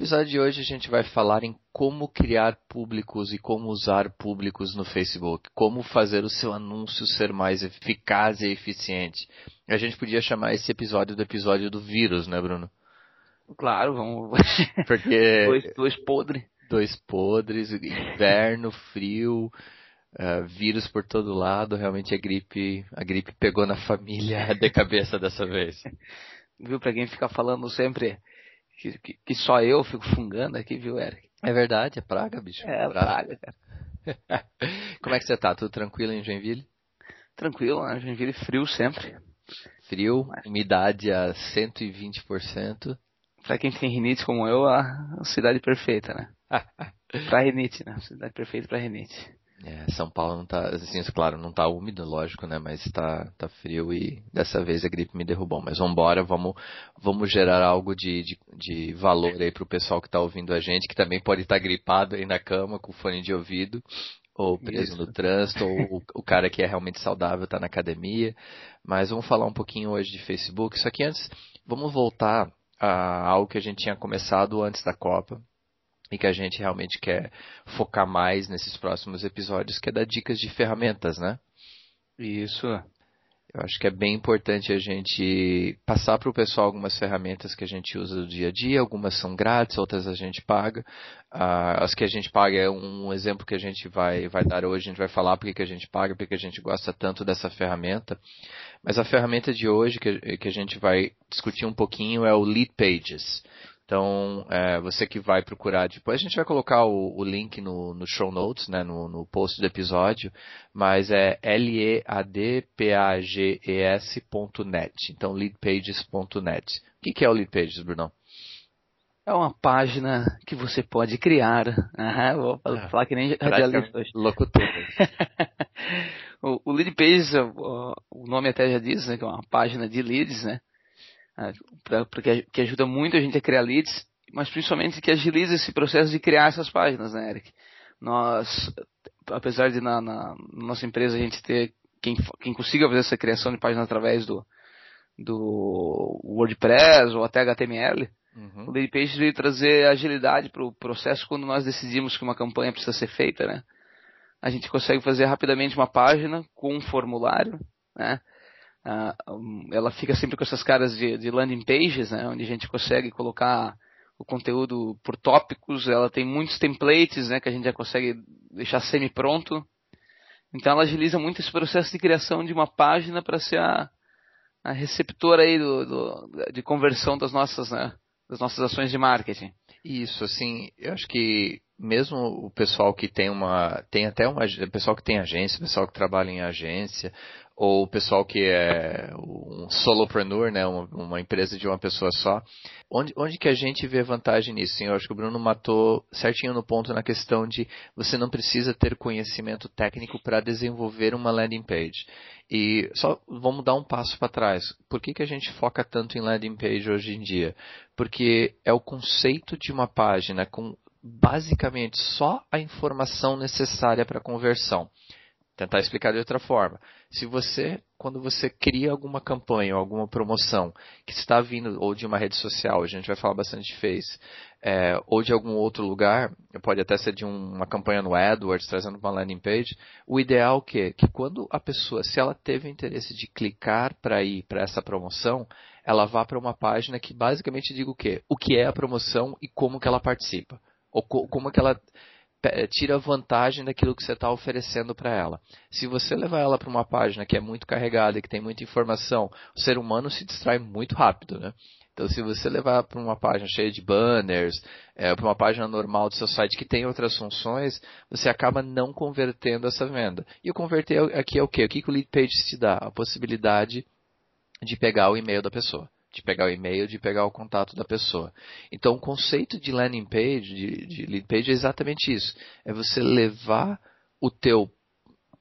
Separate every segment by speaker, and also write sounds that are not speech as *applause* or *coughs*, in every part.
Speaker 1: No episódio de hoje a gente vai falar em como criar públicos e como usar públicos no Facebook, como fazer o seu anúncio ser mais eficaz e eficiente. A gente podia chamar esse episódio do episódio do vírus, né, Bruno?
Speaker 2: Claro, vamos. *laughs* *laughs*
Speaker 1: Porque.
Speaker 2: dois, dois podres.
Speaker 1: Dois podres, inverno, frio, uh, vírus por todo lado. Realmente a gripe, a gripe pegou na família de cabeça dessa vez. *laughs*
Speaker 2: Viu, pra quem fica falando sempre que, que, que, só eu fico fungando aqui, viu, Eric?
Speaker 1: É verdade, é praga, bicho.
Speaker 2: É, praga,
Speaker 1: cara. *laughs* Como é que você tá? Tudo tranquilo em Joinville?
Speaker 2: Tranquilo, né? Joinville frio sempre.
Speaker 1: Frio, umidade a 120%.
Speaker 2: Pra quem tem rinite como eu, a cidade perfeita, né? *laughs* pra rinite, né? Cidade perfeita pra rinite.
Speaker 1: É, São Paulo não tá, assim, claro, não tá úmido, lógico, né? Mas tá, tá frio e dessa vez a gripe me derrubou. Mas vambora, vamos, vamos gerar algo de, de, de valor aí pro pessoal que tá ouvindo a gente, que também pode estar tá gripado aí na cama com fone de ouvido, ou preso Isso. no trânsito, ou o, o, cara que é realmente saudável tá na academia. Mas vamos falar um pouquinho hoje de Facebook. Só que antes, vamos voltar a algo que a gente tinha começado antes da Copa, e que a gente realmente quer focar mais nesses próximos episódios, que é dar dicas de ferramentas, né?
Speaker 2: Isso.
Speaker 1: Eu acho que é bem importante a gente passar para o pessoal algumas ferramentas que a gente usa no dia a dia. Algumas são grátis, outras a gente paga. Uh, as que a gente paga é um exemplo que a gente vai, vai dar hoje. A gente vai falar porque que a gente paga, porque a gente gosta tanto dessa ferramenta. Mas a ferramenta de hoje que, que a gente vai discutir um pouquinho é o Lead Pages. Então, é, você que vai procurar, depois a gente vai colocar o, o link no, no, show notes, né, no, no, post do episódio, mas é leadpages.net, então leadpages.net. O que, que é o Leadpages, Brunão?
Speaker 2: É uma página que você pode criar. Uhum, vou ah, falar que nem radialista hoje.
Speaker 1: Locutor. *laughs*
Speaker 2: o, o Lead Pages, o, o nome até já diz, né, que é uma página de leads, né? Né, pra, pra que, que, ajuda muito a gente a criar leads, mas principalmente que agiliza esse processo de criar essas páginas, né, Eric? Nós, apesar de na, na nossa empresa a gente ter quem, quem consiga fazer essa criação de páginas através do, do WordPress ou até HTML, uhum. o Page veio trazer agilidade para o processo quando nós decidimos que uma campanha precisa ser feita, né? A gente consegue fazer rapidamente uma página com um formulário, né? Uh, ela fica sempre com essas caras de, de, landing pages, né, onde a gente consegue colocar o conteúdo por tópicos. Ela tem muitos templates, né, que a gente já consegue deixar semi-pronto. Então ela agiliza muito esse processo de criação de uma página para ser a, a receptora aí do, do, de conversão das nossas, né, das nossas ações de marketing.
Speaker 1: Isso, assim, eu acho que mesmo o pessoal que tem uma, tem até uma, pessoal que tem agência, pessoal que trabalha em agência, ou o pessoal que é um solopreneur, né, uma, uma, empresa de uma pessoa só, onde, onde que a gente vê vantagem nisso? Sim, eu acho que o Bruno matou certinho no ponto na questão de você não precisa ter conhecimento técnico para desenvolver uma landing page. E só vamos dar um passo para trás. Por que, que a gente foca tanto em landing page hoje em dia? Porque é o conceito de uma página com basicamente só a informação necessária para a conversão. Tentar explicar de outra forma. Se você, quando você cria alguma campanha ou alguma promoção que está vindo ou de uma rede social, a gente vai falar bastante de Face, é, ou de algum outro lugar, pode até ser de um, uma campanha no AdWords, trazendo uma landing page, o ideal é que, que quando a pessoa, se ela teve interesse de clicar para ir para essa promoção, ela vá para uma página que basicamente diga o quê? O que é a promoção e como que ela participa. Ou co como que ela tira vantagem daquilo que você está oferecendo para ela. Se você levar ela para uma página que é muito carregada, que tem muita informação, o ser humano se distrai muito rápido, né? Então, se você levar para uma página cheia de banners, é, para uma página normal do seu site que tem outras funções, você acaba não convertendo essa venda. E o converter aqui é o quê? O que, que o lead page te dá? A possibilidade de pegar o e-mail da pessoa. De pegar o e-mail, de pegar o contato da pessoa. Então, o conceito de landing page, de, de lead page, é exatamente isso. É você levar o teu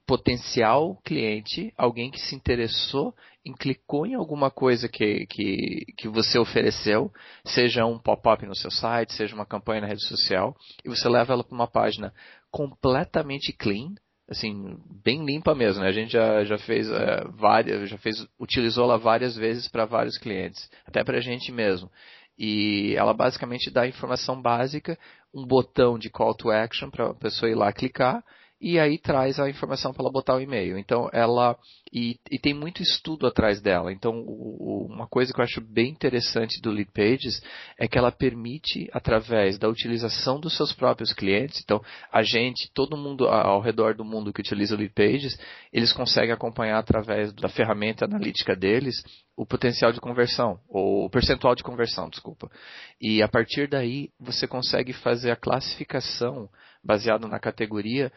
Speaker 1: potencial cliente, alguém que se interessou em clicou em alguma coisa que, que, que você ofereceu, seja um pop-up no seu site, seja uma campanha na rede social, e você leva ela para uma página completamente clean, assim, bem limpa mesmo, né? A gente já, já fez é, várias, já fez, utilizou ela várias vezes para vários clientes, até para a gente mesmo. E ela basicamente dá informação básica, um botão de call to action para a pessoa ir lá clicar e aí traz a informação para ela botar o e-mail. Então ela e, e, tem muito estudo atrás dela. Então o, uma coisa que eu acho bem interessante do Lead Pages é que ela permite através da utilização dos seus próprios clientes. Então a gente, todo mundo ao redor do mundo que utiliza o Lead Pages, eles conseguem acompanhar através da ferramenta analítica deles o potencial de conversão, ou o percentual de conversão, desculpa. E a partir daí você consegue fazer a classificação baseado na categoria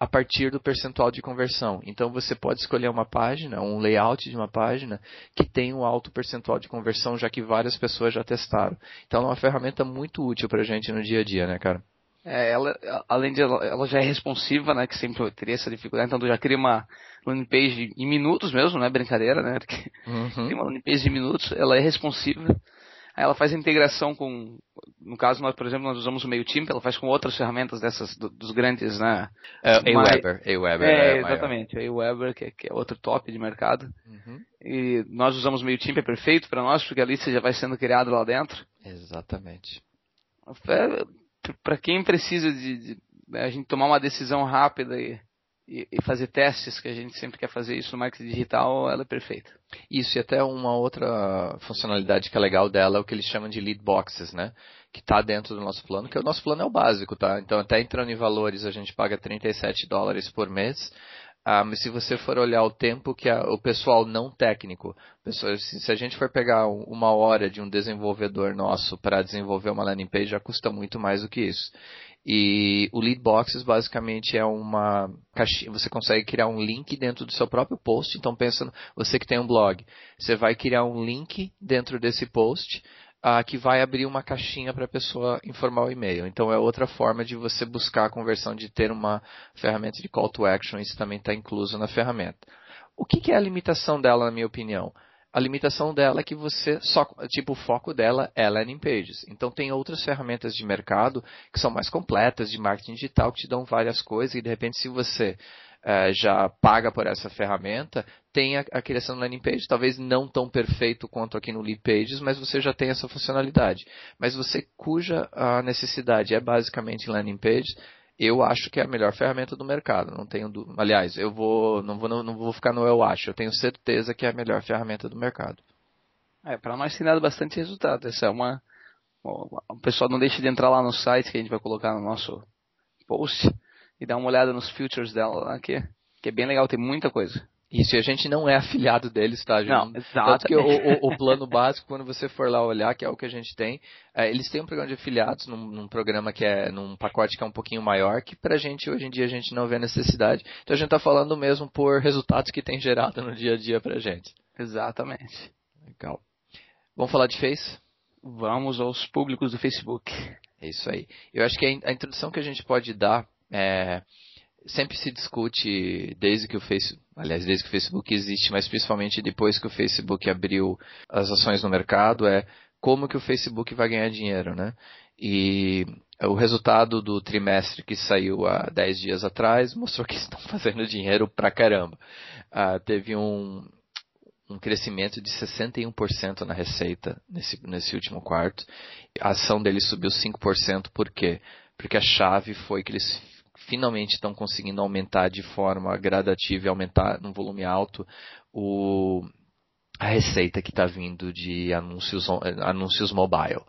Speaker 1: a partir do percentual de conversão. Então você pode escolher uma página, um layout de uma página que tem um alto percentual de conversão, já que várias pessoas já testaram. Então é uma ferramenta muito útil para a gente no dia a dia, né, cara?
Speaker 2: É, ela, além de ela, ela, já é responsiva, né, que sempre teria essa dificuldade, então tu já cria uma landing page em minutos mesmo, não é brincadeira, né? Uhum. *laughs* Tem uma landing page de minutos, ela é responsiva ela faz a integração com, no caso nós, por exemplo, nós usamos o MailChimp, ela faz com outras ferramentas dessas do, dos grandes, né?
Speaker 1: É, Aweber, Aweber.
Speaker 2: É, é exatamente, a Aweber que, é, que é outro top de mercado. Uhum. E nós usamos o MailChimp, é perfeito para nós, porque a lista já vai sendo criada lá dentro.
Speaker 1: Exatamente.
Speaker 2: É, para quem precisa de, de, né, a gente tomar uma decisão rápida e e, fazer testes, que a gente sempre quer fazer isso no marketing digital, ela é perfeita.
Speaker 1: Isso, e até uma outra funcionalidade que é legal dela é o que eles chamam de lead boxes, né? Que está dentro do nosso plano, que o nosso plano é o básico, tá? Então, até entrando em valores, a gente paga 37 dólares por mês. Ah, mas se você for olhar o tempo que a, o pessoal não técnico, pessoa, se, se, a gente for pegar uma hora de um desenvolvedor nosso para desenvolver uma landing page, já custa muito mais do que isso. E o Lead Boxes basicamente é uma caixinha, você consegue criar um link dentro do seu próprio post. Então pensa, você que tem um blog, você vai criar um link dentro desse post uh, que vai abrir uma caixinha para a pessoa informar o e-mail. Então é outra forma de você buscar a conversão de ter uma ferramenta de call to action, isso também está incluso na ferramenta. O que, que é a limitação dela, na minha opinião? A limitação dela é que você só, tipo, o foco dela é landing pages. Então tem outras ferramentas de mercado que são mais completas de marketing digital que te dão várias coisas e de repente se você é, já paga por essa ferramenta, tem a, a, criação do landing page, talvez não tão perfeito quanto aqui no Lead Pages, mas você já tem essa funcionalidade. Mas você cuja a necessidade é basicamente landing page, eu acho que é a melhor ferramenta do mercado. Não tenho, do... aliás, eu vou não vou não vou ficar no eu acho. Eu tenho certeza que é a melhor ferramenta do mercado.
Speaker 2: É, para nós tem dado bastante resultado. Essa é uma o pessoal não deixe de entrar lá no site que a gente vai colocar no nosso post e dar uma olhada nos features dela lá, que, que é bem legal, tem muita coisa.
Speaker 1: Isso, e a gente não é afiliado deles, tá? Gente?
Speaker 2: Não, exato. Tanto
Speaker 1: que o, o, o, plano básico, quando você for lá olhar, que é o que a gente tem, é, eles têm um programa de afiliados num, num, programa que é, num pacote que é um pouquinho maior, que pra gente, hoje em dia, a gente não vê necessidade. Então a gente tá falando mesmo por resultados que tem gerado no dia a dia pra gente.
Speaker 2: Exatamente.
Speaker 1: Legal. Vamos falar de Face?
Speaker 2: Vamos aos públicos do Facebook.
Speaker 1: É isso aí. Eu acho que a, a introdução que a gente pode dar é sempre se discute desde que o Facebook, aliás, desde que o Facebook existe, mas principalmente depois que o Facebook abriu as ações no mercado, é como que o Facebook vai ganhar dinheiro, né? E o resultado do trimestre que saiu há 10 dias atrás mostrou que *laughs* estão fazendo dinheiro pra caramba. Ah, teve um, um crescimento de 61% na receita nesse, nesse último quarto. A ação deles subiu 5%, por quê? Porque a chave foi que eles finalmente estão conseguindo aumentar de forma gradativa e aumentar num volume alto o, a receita que está vindo de anúncios, anúncios mobile.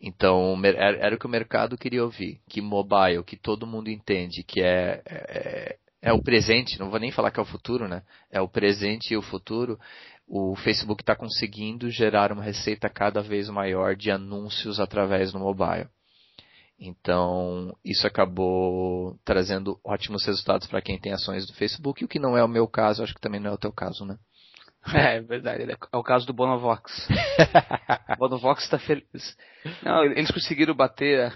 Speaker 1: Então, era, era, o que o mercado queria ouvir, que mobile, que todo mundo entende que é, é, é o presente, não vou nem falar que é o futuro, né? É o presente e o futuro. O Facebook está conseguindo gerar uma receita cada vez maior de anúncios através do mobile. Então, isso acabou trazendo ótimos resultados para quem tem ações do Facebook, o que não é o meu caso, acho que também não é o teu caso, né?
Speaker 2: É, *laughs* é verdade, é o caso do Bonovox. o *laughs* Bonovox está feliz. Não, eles conseguiram bater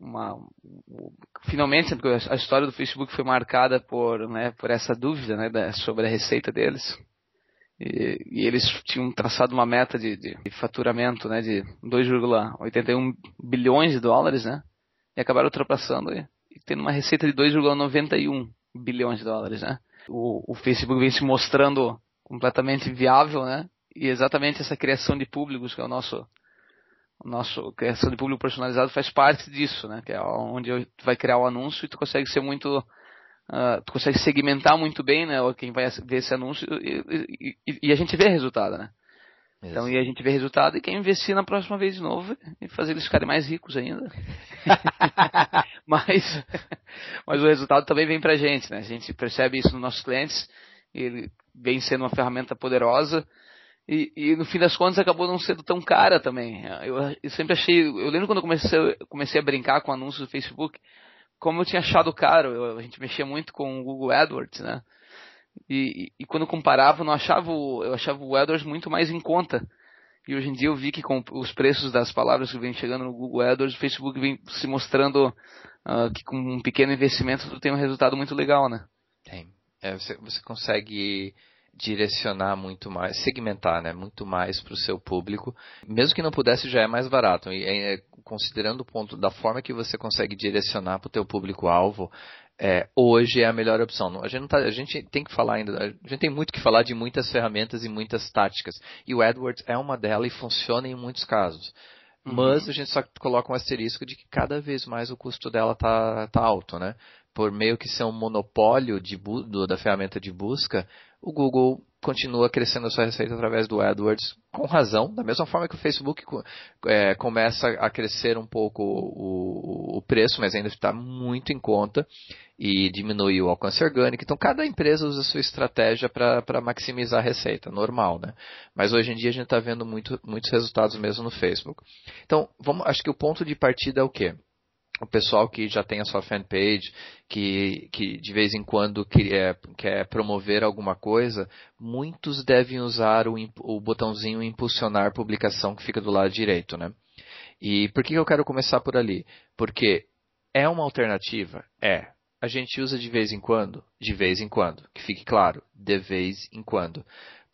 Speaker 2: uma, finalmente, porque a história do Facebook foi marcada por, né, por essa dúvida né, sobre a receita deles. E, eles tinham traçado uma meta de, de, faturamento né, de 2,81 bilhões de dólares, né? E acabaram ultrapassando e, e tendo uma receita de 2,91 bilhões de dólares, né? O, o Facebook vem se mostrando completamente viável, né? E exatamente essa criação de públicos, que é o nosso o nosso criação de público personalizado faz parte disso, né? Que é onde vai criar o anúncio e tu consegue ser muito uh, tu consegue segmentar muito bem, né? Quem vai ver esse anúncio e, e, e a gente vê resultado, né? Isso. Então, e a gente vê resultado e quer investir na próxima vez de novo e fazer eles ficarem mais ricos ainda. *laughs* mas, mas o resultado também vem pra gente, né? A gente percebe isso nos nossos clientes, ele vem sendo uma ferramenta poderosa e, e, no fim das contas acabou não sendo tão cara também. Eu, eu sempre achei. Eu lembro quando eu comecei, comecei a brincar com anúncios do Facebook, como eu tinha achado caro. Eu, a gente mexia muito com o Google AdWords, né? E, e, quando comparava, eu não achava o, eu achava o AdWords muito mais em conta. E hoje em dia eu vi que com os preços das palavras que vem chegando no Google AdWords, o Facebook vem se mostrando uh, que com um pequeno investimento tu tem um resultado muito legal, né?
Speaker 1: Tem. É, você, você consegue direcionar muito mais, segmentar, né, muito mais para o seu público, mesmo que não pudesse já é mais barato. E é, considerando o ponto da forma que você consegue direcionar para o teu público alvo, é, hoje é a melhor opção. A gente, tá, a gente, tem que falar ainda, a gente tem muito que falar de muitas ferramentas e muitas táticas. E o AdWords é uma delas e funciona em muitos casos. Uhum. Mas a gente só coloca um asterisco de que cada vez mais o custo dela tá, tá alto, né? Por meio que ser um monopólio de, da ferramenta de busca, o Google continua crescendo a sua receita através do AdWords, com razão, da mesma forma que o Facebook é, começa a crescer um pouco o, o preço, mas ainda está muito em conta e diminui o alcance orgânico. Então, cada empresa usa a sua estratégia para maximizar a receita, normal, né? Mas hoje em dia a gente está vendo muito, muitos resultados mesmo no Facebook. Então, vamos, acho que o ponto de partida é o quê? O pessoal que já tem a sua fanpage, que, que de vez em quando quer, quer promover alguma coisa, muitos devem usar o, o botãozinho impulsionar publicação que fica do lado direito, né? E por que eu quero começar por ali? Porque é uma alternativa? É. A gente usa de vez em quando? De vez em quando. Que fique claro, de vez em quando.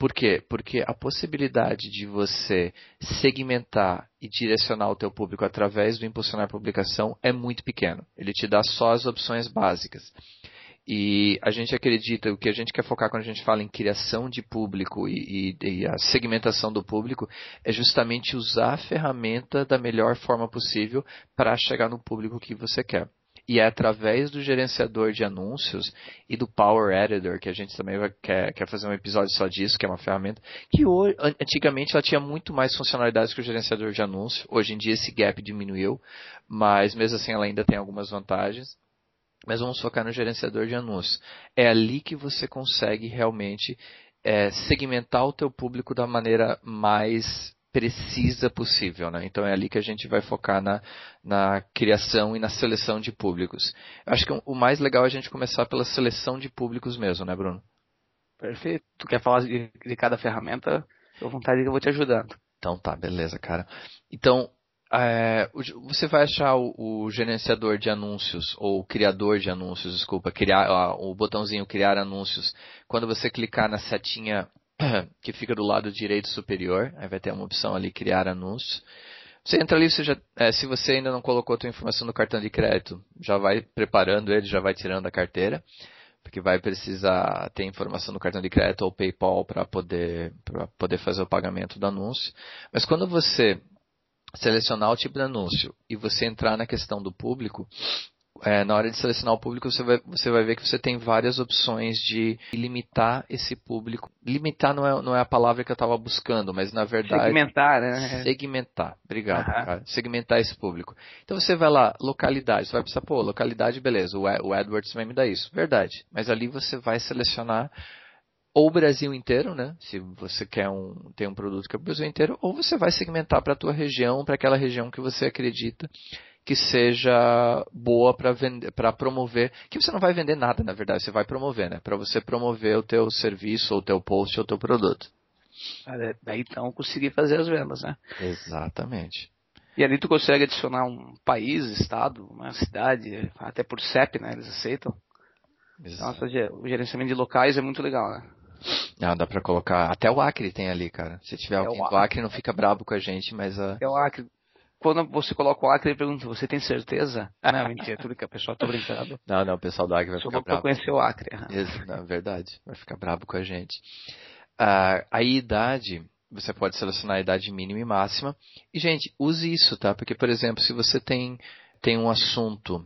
Speaker 1: Por quê? Porque a possibilidade de você segmentar e direcionar o teu público através do impulsionar publicação é muito pequeno. Ele te dá só as opções básicas. E a gente acredita, o que a gente quer focar quando a gente fala em criação de público e, e, e, a segmentação do público é justamente usar a ferramenta da melhor forma possível para chegar no público que você quer. E é através do gerenciador de anúncios e do Power Editor, que a gente também vai, quer, quer fazer um episódio só disso, que é uma ferramenta, que hoje, antigamente ela tinha muito mais funcionalidades que o gerenciador de anúncios. Hoje em dia esse gap diminuiu, mas mesmo assim ela ainda tem algumas vantagens. Mas vamos focar no gerenciador de anúncios. É ali que você consegue realmente é, segmentar o teu público da maneira mais precisa possível, né? Então é ali que a gente vai focar na, na criação e na seleção de públicos. Acho que o mais legal é a gente começar pela seleção de públicos mesmo, né, Bruno?
Speaker 2: Perfeito. Tu quer falar de, de cada ferramenta? Fica à vontade que eu vou te ajudando.
Speaker 1: Então tá, beleza, cara. Então, é, você vai achar o, o, gerenciador de anúncios, ou o criador de anúncios, desculpa, criar, o botãozinho criar anúncios. Quando você clicar na setinha *coughs* que fica do lado direito superior. Aí vai ter uma opção ali, criar anúncio. Você entra ali, você já, é, se você ainda não colocou a sua informação no cartão de crédito, já vai preparando ele, já vai tirando a carteira, porque vai precisar ter informação no cartão de crédito ou PayPal para poder, poder fazer o pagamento do anúncio. Mas quando você selecionar o tipo de anúncio e você entrar na questão do público, é, na hora de selecionar o público, você vai, você vai ver que você tem várias opções de limitar esse público. Limitar não é, não é a palavra que eu estava buscando, mas na verdade.
Speaker 2: Segmentar, né?
Speaker 1: Segmentar. Obrigado, uhum. cara. Segmentar esse público. Então você vai lá, localidade. Você vai pensar, pô, localidade, beleza. O, o AdWords vai me dar isso. Verdade. Mas ali você vai selecionar ou o Brasil inteiro, né? Se você quer um, ter um produto que é o Brasil inteiro, ou você vai segmentar para a tua região, para aquela região que você acredita que seja boa para vender, para promover, que você não vai vender nada, na verdade, você vai promover, né? Para você promover o teu serviço, ou o teu post, ou o teu produto.
Speaker 2: Daí então conseguir fazer as vendas, né?
Speaker 1: Exatamente.
Speaker 2: E ali tu consegue adicionar um país, estado, uma cidade, até por CEP, né? Eles aceitam. Exato. Então, o gerenciamento de locais é muito legal, né?
Speaker 1: Não, dá pra colocar. Até o Acre tem ali, cara. Se tiver é alguém do Acre, não fica brabo com a gente, mas. Uh...
Speaker 2: É o Acre. Quando você coloca o Acre, ele pergunta: Você tem certeza? Ah, não, mentira, tudo que a pessoa tá brincando. *laughs*
Speaker 1: Não, não, o pessoal do Acre vai ficar bravo.
Speaker 2: conhecer o Acre.
Speaker 1: Isso, não, verdade. Vai ficar brabo com a gente. Uh, a idade, você pode selecionar a idade mínima e máxima. E, gente, use isso, tá? Porque, por exemplo, se você tem, tem um assunto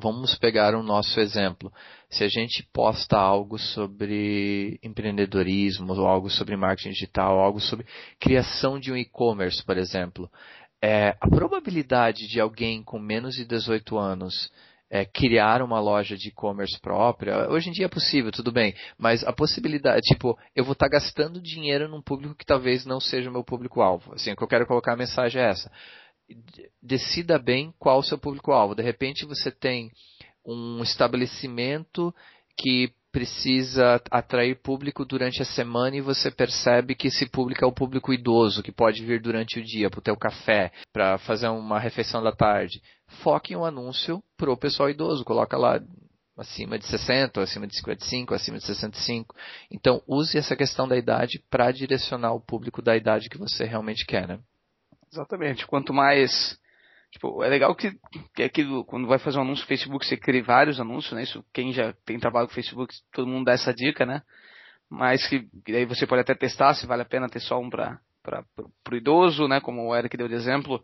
Speaker 1: Vamos pegar o nosso exemplo. Se a gente posta algo sobre empreendedorismo, ou algo sobre marketing digital, algo sobre criação de um e-commerce, por exemplo, é, a probabilidade de alguém com menos de 18 anos é, criar uma loja de e-commerce própria, hoje em dia é possível, tudo bem, mas a possibilidade, tipo, eu vou estar tá gastando dinheiro num público que talvez não seja o meu público-alvo. Assim, o que eu quero colocar a mensagem é essa decida bem qual o seu público-alvo. De repente você tem um estabelecimento que precisa atrair público durante a semana e você percebe que esse público é o público idoso, que pode vir durante o dia para o teu café, para fazer uma refeição da tarde. Foque em um anúncio para o pessoal idoso, coloca lá acima de 60, acima de 55, acima de 65. Então use essa questão da idade para direcionar o público da idade que você realmente quer, né?
Speaker 2: Exatamente. Quanto mais. Tipo, é legal que, que aquilo, quando vai fazer um anúncio no Facebook, você cria vários anúncios, né? Isso, quem já tem trabalho com Facebook, todo mundo dá essa dica, né? Mas que, que aí você pode até testar se vale a pena ter só um para o idoso, né? Como o Eric deu de exemplo.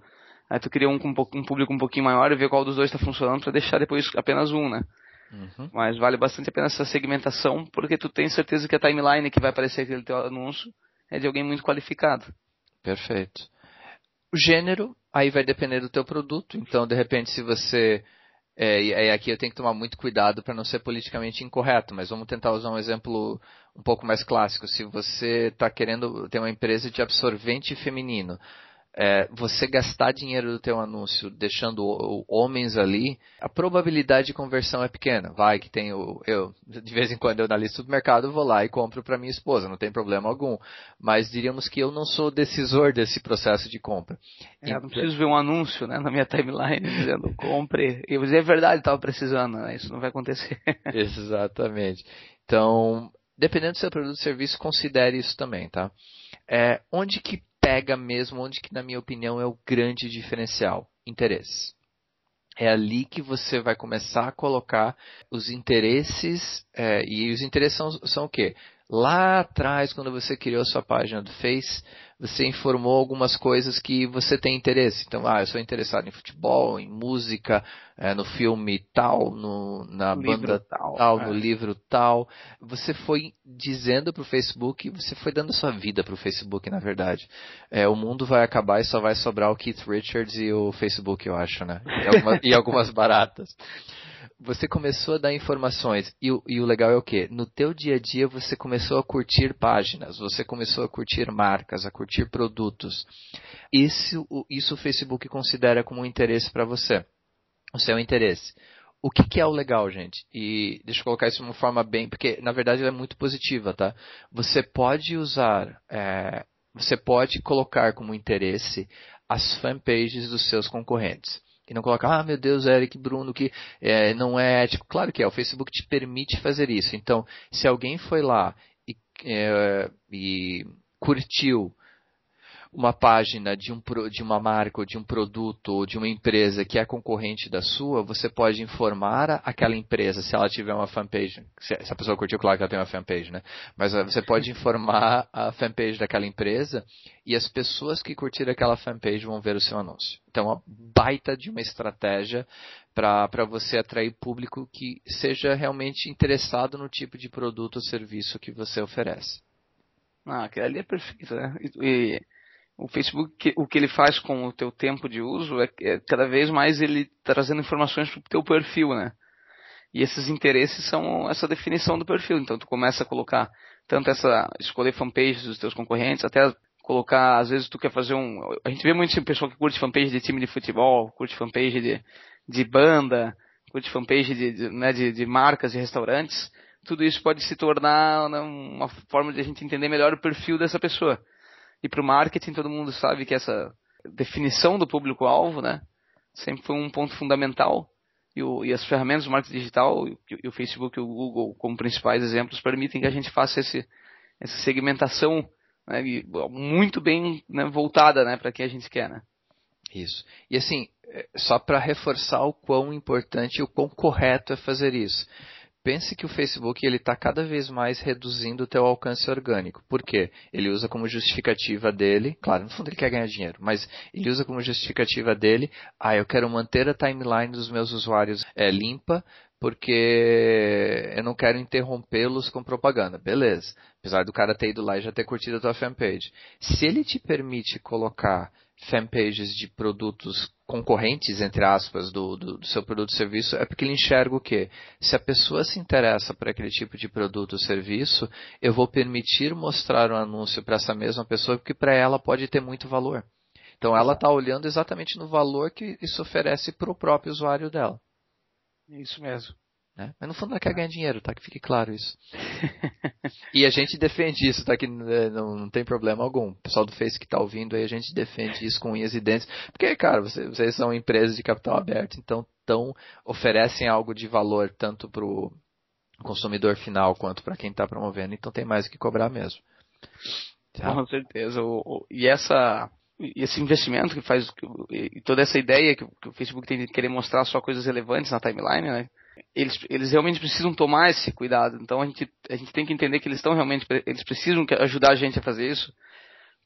Speaker 2: Aí tu cria um com um, público um pouquinho maior e ver qual dos dois está funcionando para deixar depois apenas um, né? Uhum. Mas vale bastante a pena essa segmentação, porque tu tem certeza que a timeline que vai aparecer aquele teu anúncio é de alguém muito qualificado.
Speaker 1: Perfeito. O gênero, aí vai depender do teu produto. Então, de repente, se você é, e aqui eu tenho que tomar muito cuidado para não ser politicamente incorreto, mas vamos tentar usar um exemplo um pouco mais clássico. Se você está querendo ter uma empresa de absorvente feminino, é, você gastar dinheiro do teu anúncio deixando homens ali, a probabilidade de conversão é pequena. Vai que tem o, eu, de vez em quando eu na lista do mercado vou lá e compro para minha esposa, não tem problema algum. Mas diríamos que eu não sou decisor desse processo de compra.
Speaker 2: É, eu não preciso ver um anúncio né, na minha timeline dizendo *laughs* compre. E eu dizer, é verdade, estava precisando, né? isso não vai acontecer. *laughs*
Speaker 1: Exatamente. Então, dependendo do seu produto ou serviço, considere isso também, tá? É, onde que pega mesmo onde que, na minha opinião, é o grande diferencial: interesse. É ali que você vai começar a colocar os interesses, é, e os interesses são, são o quê? Lá atrás, quando você criou sua página do Face, você informou algumas coisas que você tem interesse. Então, ah, eu sou interessado em futebol, em música, é, no filme tal, no, na no banda tal, tal é. no livro tal. Você foi dizendo para o Facebook, você foi dando sua vida para o Facebook, na verdade. É, o mundo vai acabar e só vai sobrar o Keith Richards e o Facebook, eu acho, né? E e *laughs* algumas baratas você começou a dar informações e o, e o legal é o que? No teu dia a dia você começou a curtir páginas, você começou a curtir marcas, a curtir produtos. Isso, isso o Facebook considera como um interesse para você, o seu interesse. O que, que, é o legal, gente? E deixa eu colocar isso de uma forma bem, porque na verdade ela é muito positiva, tá? Você pode usar, é, você pode colocar como interesse as fanpages dos seus concorrentes. E não coloca, ah, meu Deus, Eric Bruno, que é, não é ético. Claro que é, o Facebook te permite fazer isso. Então, se alguém foi lá e, é, e curtiu uma página de, um, de uma marca ou de um produto ou de uma empresa que é concorrente da sua, você pode informar aquela empresa, se ela tiver uma fanpage, se a pessoa curtiu, claro que ela tem uma fanpage, né? Mas eh, você pode *laughs* informar a fanpage daquela empresa e as pessoas que curtiram aquela fanpage vão ver o seu anúncio. Então, uma baita de uma estratégia para você atrair público que seja realmente interessado no tipo de produto ou serviço que você oferece.
Speaker 2: Ah, aquele ali é perfeito, né? E, o Facebook, o que ele faz com o teu tempo de uso é, é cada vez mais ele trazendo informações para o teu perfil, né? E esses interesses são essa definição do perfil. Então tu começa a colocar tanto essa escolher fanpages dos teus concorrentes, até colocar, às vezes tu quer fazer um. A gente vê muito pessoal que curte fanpage de time de futebol, curte fanpage de, de banda, curte fanpage de, de, né, de, de marcas e restaurantes. Tudo isso pode se tornar né, uma forma de a gente entender melhor o perfil dessa pessoa. E para o marketing, todo mundo sabe que essa definição do público-alvo, né, sempre foi um ponto fundamental. E, o, e, as ferramentas do marketing digital, e, e o Facebook e o Google, como principais exemplos, permitem que a gente faça esse, essa segmentação né, muito bem né, voltada né, para que a gente quer. Né?
Speaker 1: Isso. E assim, é, só para reforçar o quão importante e o quão correto é fazer isso. Pense que o Facebook ele está cada vez mais reduzindo o teu alcance orgânico. Por quê? Ele usa como justificativa dele, claro, no fundo ele quer ganhar dinheiro, mas ele usa como justificativa dele, ah, eu quero manter a timeline dos meus usuários é, limpa, porque eu não quero interrompê-los com propaganda. Beleza. Apesar do cara ter ido lá e já ter curtido a tua fanpage. Se ele te permite colocar fanpages de produtos concorrentes, entre aspas, do, do, do seu produto ou serviço, é porque ele enxerga o quê? Se a pessoa se interessa por aquele tipo de produto ou serviço, eu vou permitir mostrar um anúncio para essa mesma pessoa, porque para ela pode ter muito valor. Então ela está olhando exatamente no valor que isso oferece para o próprio usuário dela.
Speaker 2: Isso mesmo.
Speaker 1: Né? Mas no fundo ela quer ganhar dinheiro, tá? Que fique claro isso. *laughs* e a gente defende isso, tá? Que né, não, não tem problema algum. O pessoal do Face que está ouvindo aí, a gente defende isso com unhas e dentes. Porque, cara, vocês, vocês são empresas de capital aberto, então tão, oferecem algo de valor tanto para o consumidor final quanto para quem está promovendo, então tem mais o que cobrar mesmo.
Speaker 2: Tá? Com certeza. O, o, e essa esse investimento que faz e toda essa ideia que, o Facebook tem de querer mostrar só coisas relevantes na timeline, né? Eles, eles realmente precisam tomar esse cuidado. Então a gente, a gente tem que entender que eles estão realmente eles precisam ajudar a gente a fazer isso,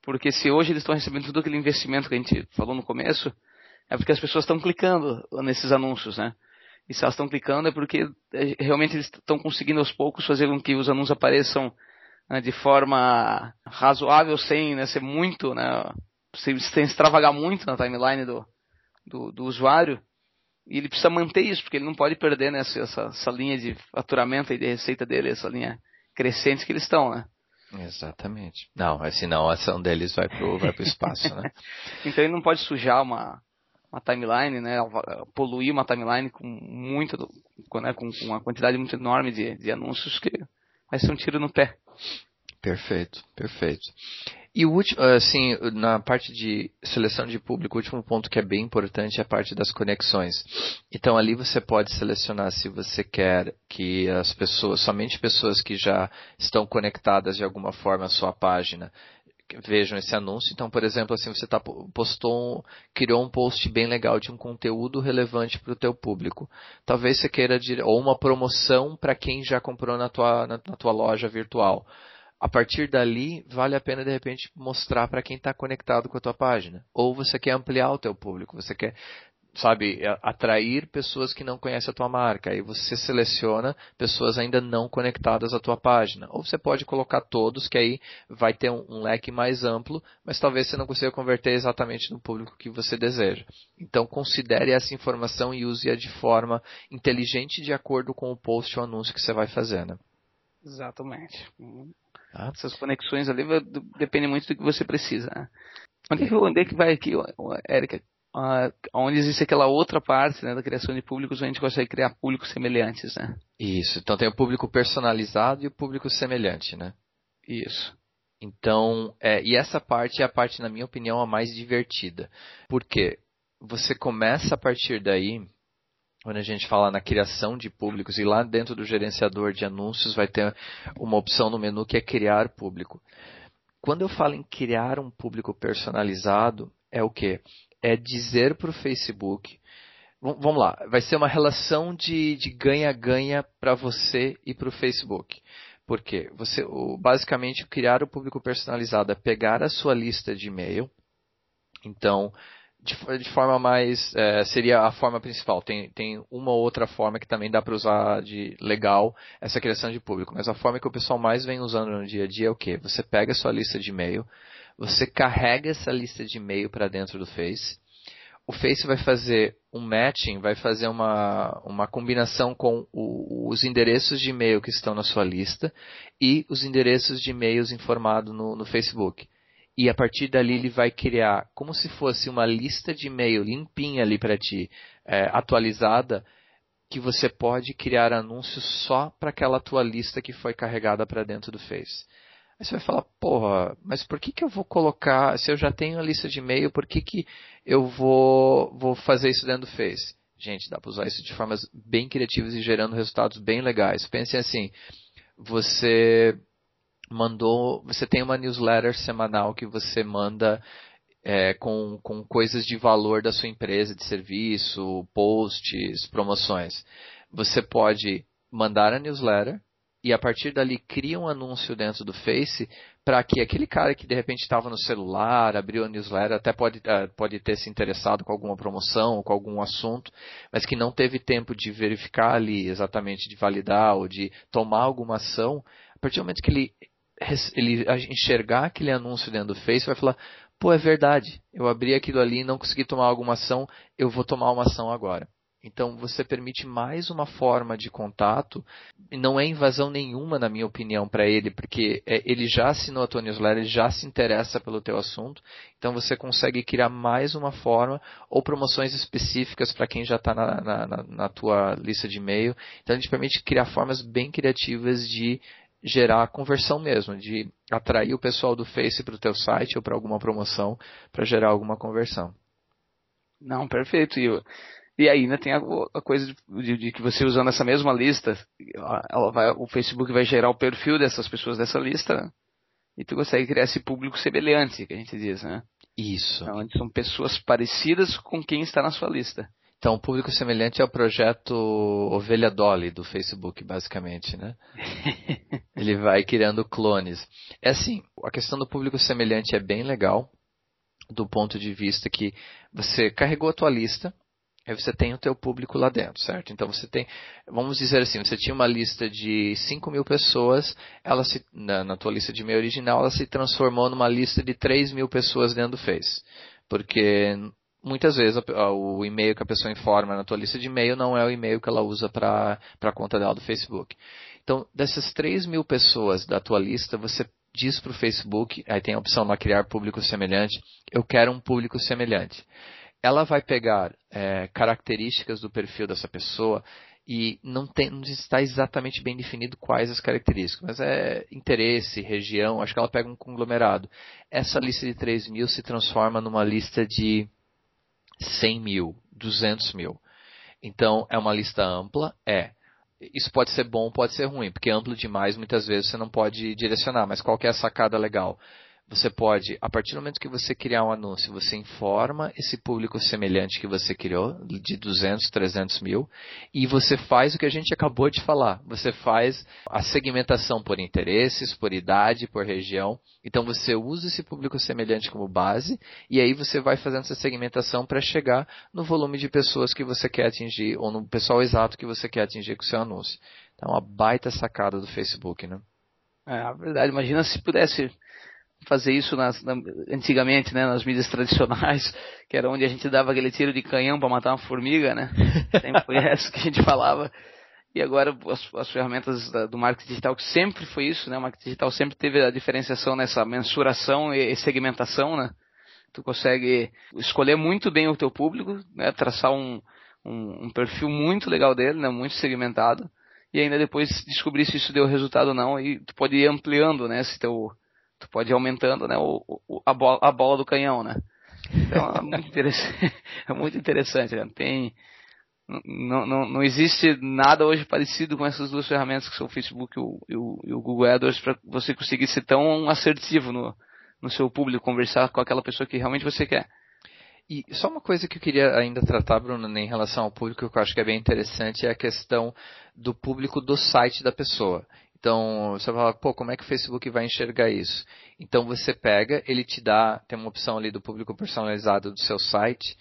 Speaker 2: porque se hoje eles estão recebendo todo aquele investimento que a gente falou no começo, é porque as pessoas estão clicando nesses anúncios, né? E se elas estão clicando é porque é, realmente eles estão conseguindo aos poucos fazer com que os anúncios apareçam né, de forma razoável, sem né, ser muito, né, sem, sem extravagar muito na timeline do, do, do, usuário. E ele precisa manter isso, porque ele não pode perder né, essa, essa linha de faturamento e de receita dele, essa linha crescente que eles estão, né?
Speaker 1: Exatamente. Não, senão a ação deles vai pro, vai pro espaço, né? *laughs*
Speaker 2: então ele não pode sujar uma, uma timeline, né? Poluir uma timeline com muito, né, com, com uma quantidade muito enorme de, de anúncios que vai ser um tiro no pé.
Speaker 1: Perfeito, perfeito. E o último, assim, na parte de seleção de público, o último ponto que é bem importante é a parte das conexões. Então ali você pode selecionar se você quer que as pessoas, somente pessoas que já estão conectadas de alguma forma à sua página, vejam esse anúncio. Então, por exemplo, assim, você tá, postou, criou um post bem legal de um conteúdo relevante para o teu público. Talvez você queira ou uma promoção para quem já comprou na tua, na, na tua loja virtual a partir dali, vale a pena de repente mostrar para quem está conectado com a tua página. Ou você quer ampliar o teu público, você quer, sabe, atrair pessoas que não conhecem a tua marca. Aí você seleciona pessoas ainda não conectadas à tua página. Ou você pode colocar todos, que aí vai ter um, um leque mais amplo, mas talvez você não consiga converter exatamente no público que você deseja. Então considere essa informação e use-a de forma inteligente de acordo com o post ou anúncio que você vai fazer?
Speaker 2: Exatamente. Tá? Essas conexões ali dependem muito do que você precisa. Né? Onde, é que, onde é que vai aqui, Érica? Uh, onde existe aquela outra parte né, da criação de públicos onde a gente consegue criar públicos semelhantes, né?
Speaker 1: Isso. Então tem o público personalizado e o público semelhante, né?
Speaker 2: Isso.
Speaker 1: Então, é, e essa parte é a parte, na minha opinião, a mais divertida. Por quê? Você começa a partir daí quando a gente fala na criação de públicos, e lá dentro do gerenciador de anúncios vai ter uma opção no menu que é criar público. Quando eu falo em criar um público personalizado, é o que? É dizer para o Facebook, vamos lá, vai ser uma relação de ganha-ganha para você e para o Facebook. Por quê? Você, basicamente, criar o público personalizado é pegar a sua lista de e-mail, então, de, de forma mais. É, seria a forma principal. Tem, tem uma ou outra forma que também dá para usar de legal essa criação de público. Mas a forma que o pessoal mais vem usando no dia a dia é o que? Você pega a sua lista de e-mail, você carrega essa lista de e-mail para dentro do Face. O Face vai fazer um matching, vai fazer uma, uma combinação com o, os endereços de e-mail que estão na sua lista e os endereços de e-mails informados no, no Facebook. E a partir dali ele vai criar como se fosse uma lista de e-mail limpinha ali para ti, é, atualizada, que você pode criar anúncios só para aquela tua lista que foi carregada para dentro do Face. Aí você vai falar, porra, mas por que, que eu vou colocar, se eu já tenho a lista de e-mail, por que, que eu vou, vou fazer isso dentro do Face? Gente, dá para usar isso de formas bem criativas e gerando resultados bem legais. Pense assim, você mandou, você tem uma newsletter semanal que você manda é, com, com coisas de valor da sua empresa, de serviço, posts, promoções. Você pode mandar a newsletter e a partir dali cria um anúncio dentro do Face para que aquele cara que de repente estava no celular, abriu a newsletter, até pode, uh, pode ter se interessado com alguma promoção ou com algum assunto, mas que não teve tempo de verificar ali exatamente, de validar ou de tomar alguma ação, a partir do momento que ele, ele enxergar aquele anúncio dentro do Face, vai falar, pô, é verdade, eu abri aquilo ali e não consegui tomar alguma ação, eu vou tomar uma ação agora. Então você permite mais uma forma de contato, não é invasão nenhuma, na minha opinião, para ele, porque é, ele já assinou a tua newsletter, ele já se interessa pelo teu assunto, então você consegue criar mais uma forma, ou promoções específicas para quem já está na, na, na, tua lista de e-mail. Então a gente permite criar formas bem criativas de gerar conversão mesmo, de atrair o pessoal do Face para o teu site ou para alguma promoção para gerar alguma conversão.
Speaker 2: Não, perfeito. E e ainda tem a, a coisa de, de, de, que você usando essa mesma lista, vai, o Facebook vai gerar o perfil dessas pessoas dessa lista, né? e tu consegue criar esse público semelhante, que a gente diz, né?
Speaker 1: Isso.
Speaker 2: Então, são pessoas parecidas com quem está na sua lista.
Speaker 1: Então, o público semelhante é o projeto Ovelha Dolly do Facebook, basicamente, né? *laughs* Ele vai criando clones. É assim, a questão do público semelhante é bem legal, do ponto de vista que você carregou a tua lista, Aí você tem o teu público lá dentro, certo? Então você tem, vamos dizer assim, você tinha uma lista de 5 mil pessoas, ela se, na, na tua lista de e-mail original, ela se transformou numa lista de 3 mil pessoas dentro do Face. Porque muitas vezes o e-mail que a pessoa informa na tua lista de e-mail não é o e-mail que ela usa para a conta dela do Facebook. Então, dessas 3 mil pessoas da tua lista, você diz para o Facebook, aí tem a opção lá criar público semelhante, eu quero um público semelhante ela vai pegar é, características do perfil dessa pessoa e não, tem, não está exatamente bem definido quais as características, mas é interesse, região, acho que ela pega um conglomerado. Essa lista de 3 mil se transforma numa lista de 100 mil, 200 mil. Então, é uma lista ampla? É. Isso pode ser bom, pode ser ruim, porque amplo demais muitas vezes você não pode direcionar, mas qual é a sacada legal? Você pode, a partir do momento que você criar um anúncio, você informa esse público semelhante que você criou, de 200, 300 mil, e você faz o que a gente acabou de falar. Você faz a segmentação por interesses, por idade, por região. Então você usa esse público semelhante como base, e aí você vai fazendo essa segmentação para chegar no volume de pessoas que você quer atingir, ou no pessoal exato que você quer atingir com o seu anúncio. Então, é uma baita sacada do Facebook, né?
Speaker 2: É, a verdade. Imagina se pudesse fazer isso nas, na, antigamente, né, nas mídias tradicionais, que era onde a gente dava aquele tiro de canhão para matar uma formiga, né? Sempre foi *laughs* essa que a gente falava. E agora as, as ferramentas da, do marketing digital, que sempre foi isso, né? O marketing digital sempre teve a diferenciação nessa mensuração e, e segmentação, né? Tu consegue escolher muito bem o teu público, né? Traçar um, um, um perfil muito legal dele, né? Muito segmentado. E ainda depois descobrir se isso deu resultado ou não e tu pode ir ampliando, né? Esse teu, tu pode ir aumentando né, o, o, a, bola, a bola do canhão, né? Então é muito interessante. *laughs* é muito interessante né? Tem, não, não, não existe nada hoje parecido com essas duas ferramentas que são o Facebook e o, e o Google AdWords para você conseguir ser tão assertivo no, no seu público, conversar com aquela pessoa que realmente você quer.
Speaker 1: E só uma coisa que eu queria ainda tratar, Bruno, em relação ao público, que eu acho que é bem interessante, é a questão do público do site da pessoa. Então, você fala, pô, como é que o Facebook vai enxergar isso? Então, você pega, ele te dá, tem uma opção ali do público personalizado do seu site,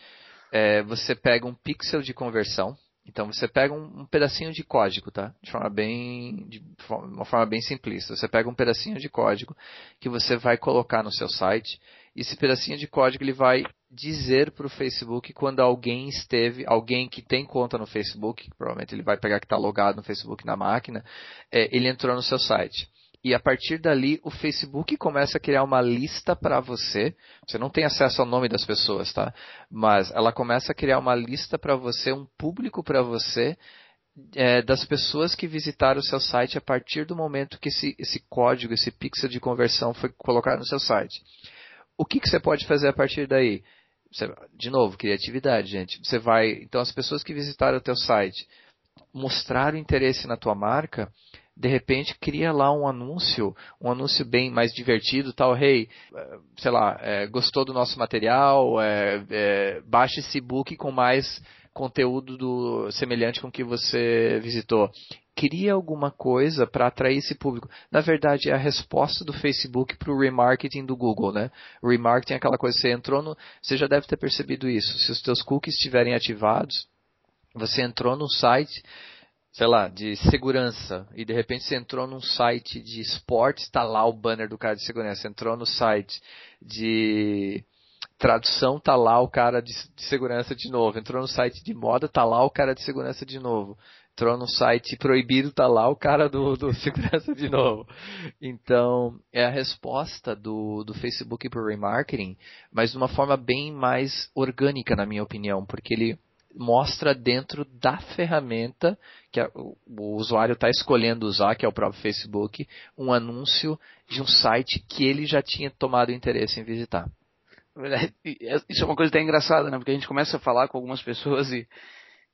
Speaker 1: é, você pega um pixel de conversão, então você pega um, um, pedacinho de código, tá? De forma bem, de uma forma bem simplista. Você pega um pedacinho de código que você vai colocar no seu site. E esse pedacinho de código ele vai dizer para o Facebook quando alguém esteve, alguém que tem conta no Facebook, provavelmente ele vai pegar que está logado no Facebook na máquina, é, ele entrou no seu site. e a partir dali o Facebook começa a criar uma lista para você. Você não tem acesso ao nome das pessoas, tá? Mas ela começa a criar uma lista para você, um público para você é, das pessoas que visitaram o seu site a partir do momento que esse, esse código, esse pixel de conversão foi colocado no seu site. O que, que você pode fazer a partir daí? De novo, criatividade, gente. Você vai, então as pessoas que visitaram o teu site mostraram interesse na tua marca, de repente cria lá um anúncio, um anúncio bem mais divertido, tal, hey, eh, sei lá, é, gostou do nosso material, é, é, baixe esse book com mais conteúdo do, semelhante com o que você visitou. Cria alguma coisa para atrair esse público. Na verdade, é a resposta do Facebook para o remarketing do Google, né? Remarketing é aquela coisa, você entrou no. Você já deve ter percebido isso. Se os teus cookies estiverem ativados, você entrou no site, sei lá, de segurança, e de repente você entrou num site de esportes, está lá o banner do cara de segurança. Você entrou no site de tradução tá lá o cara de, de, segurança de novo. Entrou no site de moda, tá lá o cara de segurança de novo. Entrou no site proibido, tá lá o cara do, do *laughs* segurança de novo. Então, é a resposta do, do Facebook para o remarketing, mas de uma forma bem mais orgânica, na minha opinião, porque ele mostra dentro da ferramenta que a, o, o usuário está escolhendo usar, que é o próprio Facebook, um anúncio de um site que ele já tinha tomado interesse em visitar. *laughs*
Speaker 2: É, isso é uma coisa até engraçada, né? Porque a gente começa a falar com algumas pessoas e,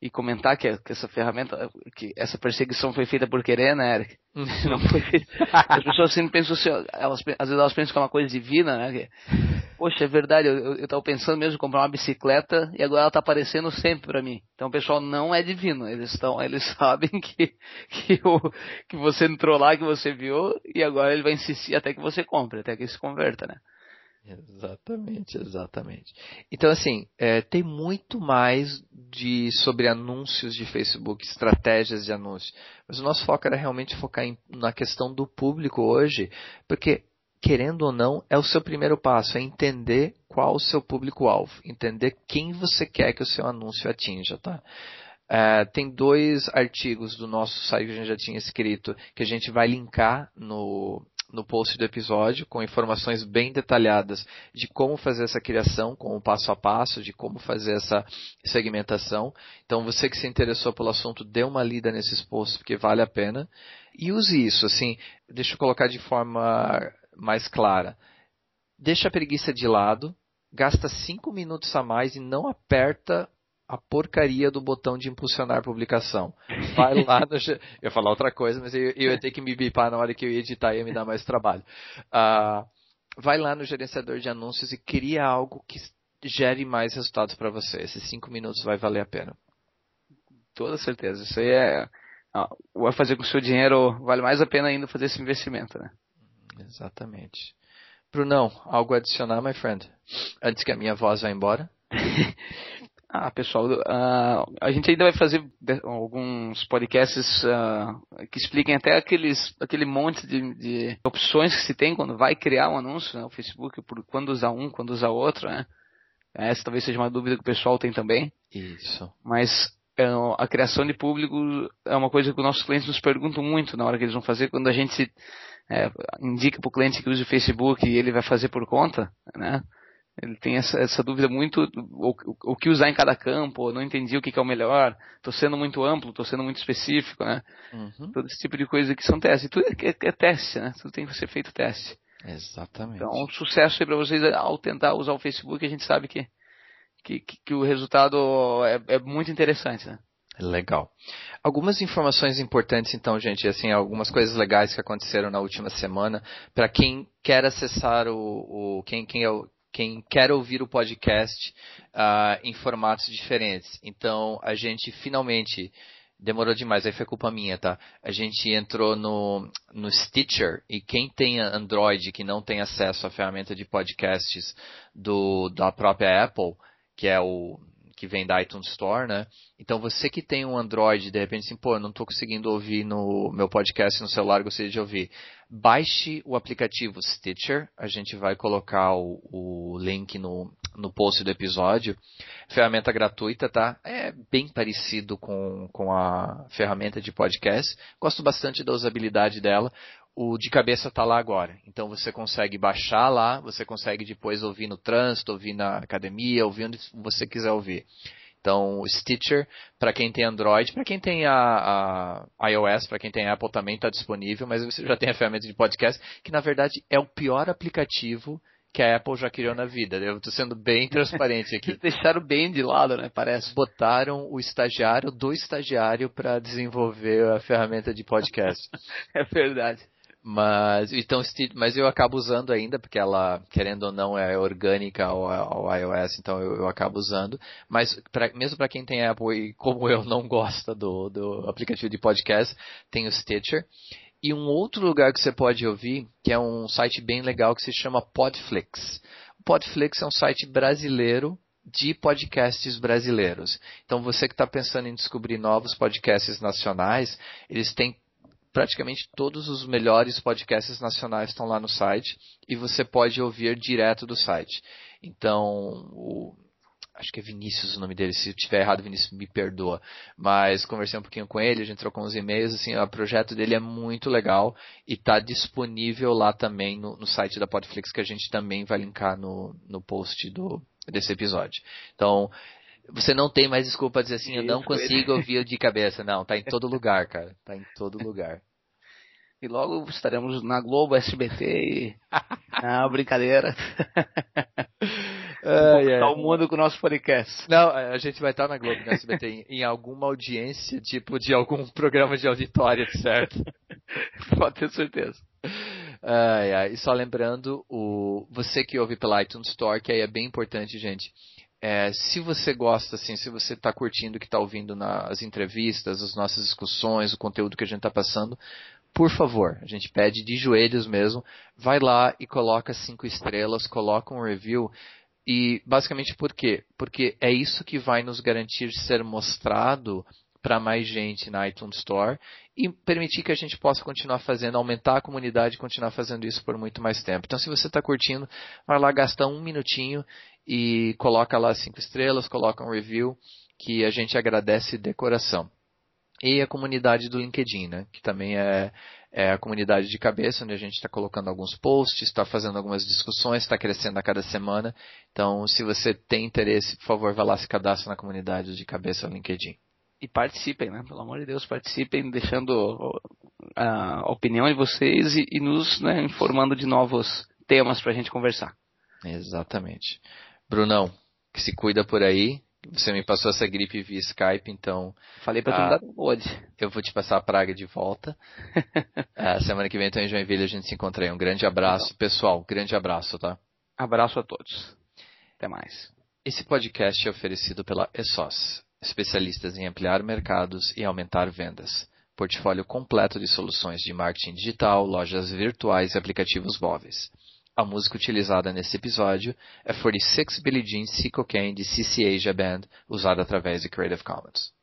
Speaker 2: e comentar que, que essa ferramenta, que essa perseguição foi feita por querer, né, Eric? Uhum. *laughs* Não foi As pessoas sempre pensam assim, elas, às vezes elas pensam que é uma coisa divina, né? Que, Poxa, é verdade, eu, eu tava pensando mesmo em comprar uma bicicleta e agora ela tá aparecendo sempre para mim. Então o pessoal não é divino, eles estão, eles *laughs* sabem que, que, o, que você entrou lá, que você viu, e agora ele vai insistir até que você compre, até que se converta, né?
Speaker 1: Exatamente, exatamente. Então, assim, é, tem muito mais de sobre anúncios de Facebook, estratégias de anúncios. Mas o nosso foco era realmente focar em, na questão do público hoje, porque, querendo ou não, é o seu primeiro passo, é entender qual o seu público-alvo, entender quem você quer que o seu anúncio atinja, tá? É, tem dois artigos do nosso site que a gente já tinha escrito, que a gente vai linkar no, no post do episódio com informações bem detalhadas de como fazer essa criação, com o passo a passo, de como fazer essa segmentação. Então, você que se interessou pelo assunto, dê uma lida nesses posts, porque vale a pena. E use isso, assim, deixa eu colocar de forma mais clara. Deixa a preguiça de lado, gasta cinco minutos a mais e não aperta a porcaria do botão de impulsionar publicação. Vai lá *laughs* no. Eu ia falar outra coisa, mas eu, eu ia ter que me bipar na hora que eu ia editar e ia me dar mais trabalho. Uh, vai lá no gerenciador de anúncios e cria algo que gere mais resultados para você. Esses cinco minutos vai valer a pena.
Speaker 2: Toda certeza. Isso aí é. Vai fazer com que o seu dinheiro vale mais a pena ainda fazer esse investimento, né?
Speaker 1: Exatamente. Brunão, algo a adicionar, my friend? Antes que a minha voz vá embora? *laughs*
Speaker 2: Ah, pessoal, uh, a gente ainda vai fazer alguns podcasts uh, que expliquem até aqueles, aquele monte de, de, opções que se tem quando vai criar um anúncio no né, Facebook, por quando usar um, quando usar outro, né? Essa talvez seja uma dúvida que o pessoal tem também.
Speaker 1: Isso.
Speaker 2: Mas uh, a criação de público é uma coisa que os nossos clientes nos perguntam muito na hora que eles vão fazer, quando a gente é, indica para o cliente que use o Facebook e ele vai fazer por conta, né? Ele tem essa, essa dúvida muito, o, o, que usar em cada campo, não entendi o que, que é o melhor, estou sendo muito amplo, estou sendo muito específico, né? Uhum. Todo esse tipo de coisa que são testes. Tudo é, é, é teste, né? Tudo tem que ser feito teste.
Speaker 1: Exatamente.
Speaker 2: Então, um sucesso aí para vocês ao tentar usar o Facebook, a gente sabe que, que, que o resultado é, é muito interessante, né?
Speaker 1: Legal. Algumas informações importantes, então, gente, assim, algumas coisas legais que aconteceram na última semana para quem quer acessar o, o quem, quem é o, quem quer ouvir o podcast uh, em formatos diferentes. Então, a gente finalmente demorou demais, aí foi culpa minha, tá? A gente entrou no, no Stitcher e quem tem Android que não tem acesso à ferramenta de podcasts do, da própria Apple, que é o que vem da iTunes Store, né? Então você que tem um Android, de repente assim, pô, eu não estou conseguindo ouvir no meu podcast no celular, gostaria de ouvir. Baixe o aplicativo Stitcher, a gente vai colocar o, o link no, no post do episódio. Ferramenta gratuita, tá? É bem parecido com, com a ferramenta de podcast. Gosto bastante da usabilidade dela. o de cabeça está lá agora. Então você consegue baixar lá, você consegue depois ouvir no trânsito, ouvir na academia, ouvir onde você quiser ouvir. Então, o Stitcher, para quem tem Android, para quem tem a, a iOS, para quem tem Apple também está disponível, mas você já tem a ferramenta de podcast, que na verdade é o pior aplicativo que a Apple já criou na vida. Eu estou sendo bem *laughs* transparente aqui.
Speaker 2: Eles deixaram bem de lado, né? Parece.
Speaker 1: Botaram o estagiário do estagiário para desenvolver a ferramenta de podcast. *laughs*
Speaker 2: é verdade.
Speaker 1: Mas, então, mas eu acabo usando ainda, porque ela, querendo ou não, é orgânica ao, ao iOS, então eu, eu, acabo usando. Mas, pra, mesmo para quem tem Apple e como eu não gosta do, do aplicativo de podcast, tem o Stitcher. E um outro lugar que você pode ouvir, que é um site bem legal que se chama Podflix. O Podflix é um site brasileiro de podcasts brasileiros. Então, você que está pensando em descobrir novos podcasts nacionais, eles têm praticamente todos os melhores podcasts nacionais estão lá no site e você pode ouvir direto do site. Então, o, acho que é Vinícius o nome dele, se eu estiver errado, Vinícius me perdoa, mas conversei um pouquinho com ele, a gente trocou uns e-mails, assim, o projeto dele é muito legal e está disponível lá também no, no, site da Podflix, que a gente também vai linkar no, no post do, desse episódio. Então, você não tem mais desculpa dizer assim, eu não consigo ouvir de cabeça. Não, tá em todo lugar, cara. Tá em todo lugar.
Speaker 2: E logo estaremos na Globo, SBT e. *laughs* ah, brincadeira. Ai, ai. o mundo com o nosso podcast.
Speaker 1: Não, a gente vai estar na Globo, na SBT, em, em alguma audiência, tipo de algum *laughs* programa de auditório, certo?
Speaker 2: Pode ter certeza.
Speaker 1: Ai, ai. E só lembrando, o, você que ouve pela iTunes Store, que aí é bem importante, gente. É, se você gosta, assim, se você está curtindo o que está ouvindo nas entrevistas, as nossas discussões, o conteúdo que a gente está passando, por favor, a gente pede de joelhos mesmo, vai lá e coloca cinco estrelas, coloca um review. E basicamente por quê? Porque é isso que vai nos garantir ser mostrado para mais gente na iTunes Store e permitir que a gente possa continuar fazendo, aumentar a comunidade e continuar fazendo isso por muito mais tempo. Então, se você está curtindo, vai lá, gasta um minutinho e coloca lá cinco estrelas, coloca um review, que a gente agradece de coração e a comunidade do LinkedIn, né? que também é, é a comunidade de cabeça, onde a gente está colocando alguns posts, está fazendo algumas discussões, está crescendo a cada semana. Então, se você tem interesse, por favor, vá lá se cadastre na comunidade de cabeça do LinkedIn.
Speaker 2: E participem, né? Pelo amor de Deus, participem, deixando a opinião de vocês e, e nos né, informando de novos temas para a gente conversar.
Speaker 1: Exatamente. Brunão, que se cuida por aí. Você me passou essa gripe via Skype, então.
Speaker 2: Falei pra tu ah, dar hoje.
Speaker 1: Eu vou te passar a praga de volta. a *laughs* semana que vem, então, em Joinville, a gente se encontra aí. Um grande abraço. Pessoal, grande abraço, tá?
Speaker 2: Abraço a todos. Até mais.
Speaker 1: Esse podcast é oferecido pela ESOS, especialistas em ampliar mercados e aumentar vendas. Portfólio completo de soluções de marketing digital, lojas virtuais e aplicativos móveis. A música utilizada nesse episódio é 46 Billie Jean Sea Cocaine de CC Asia Band, usada através de Creative Commons.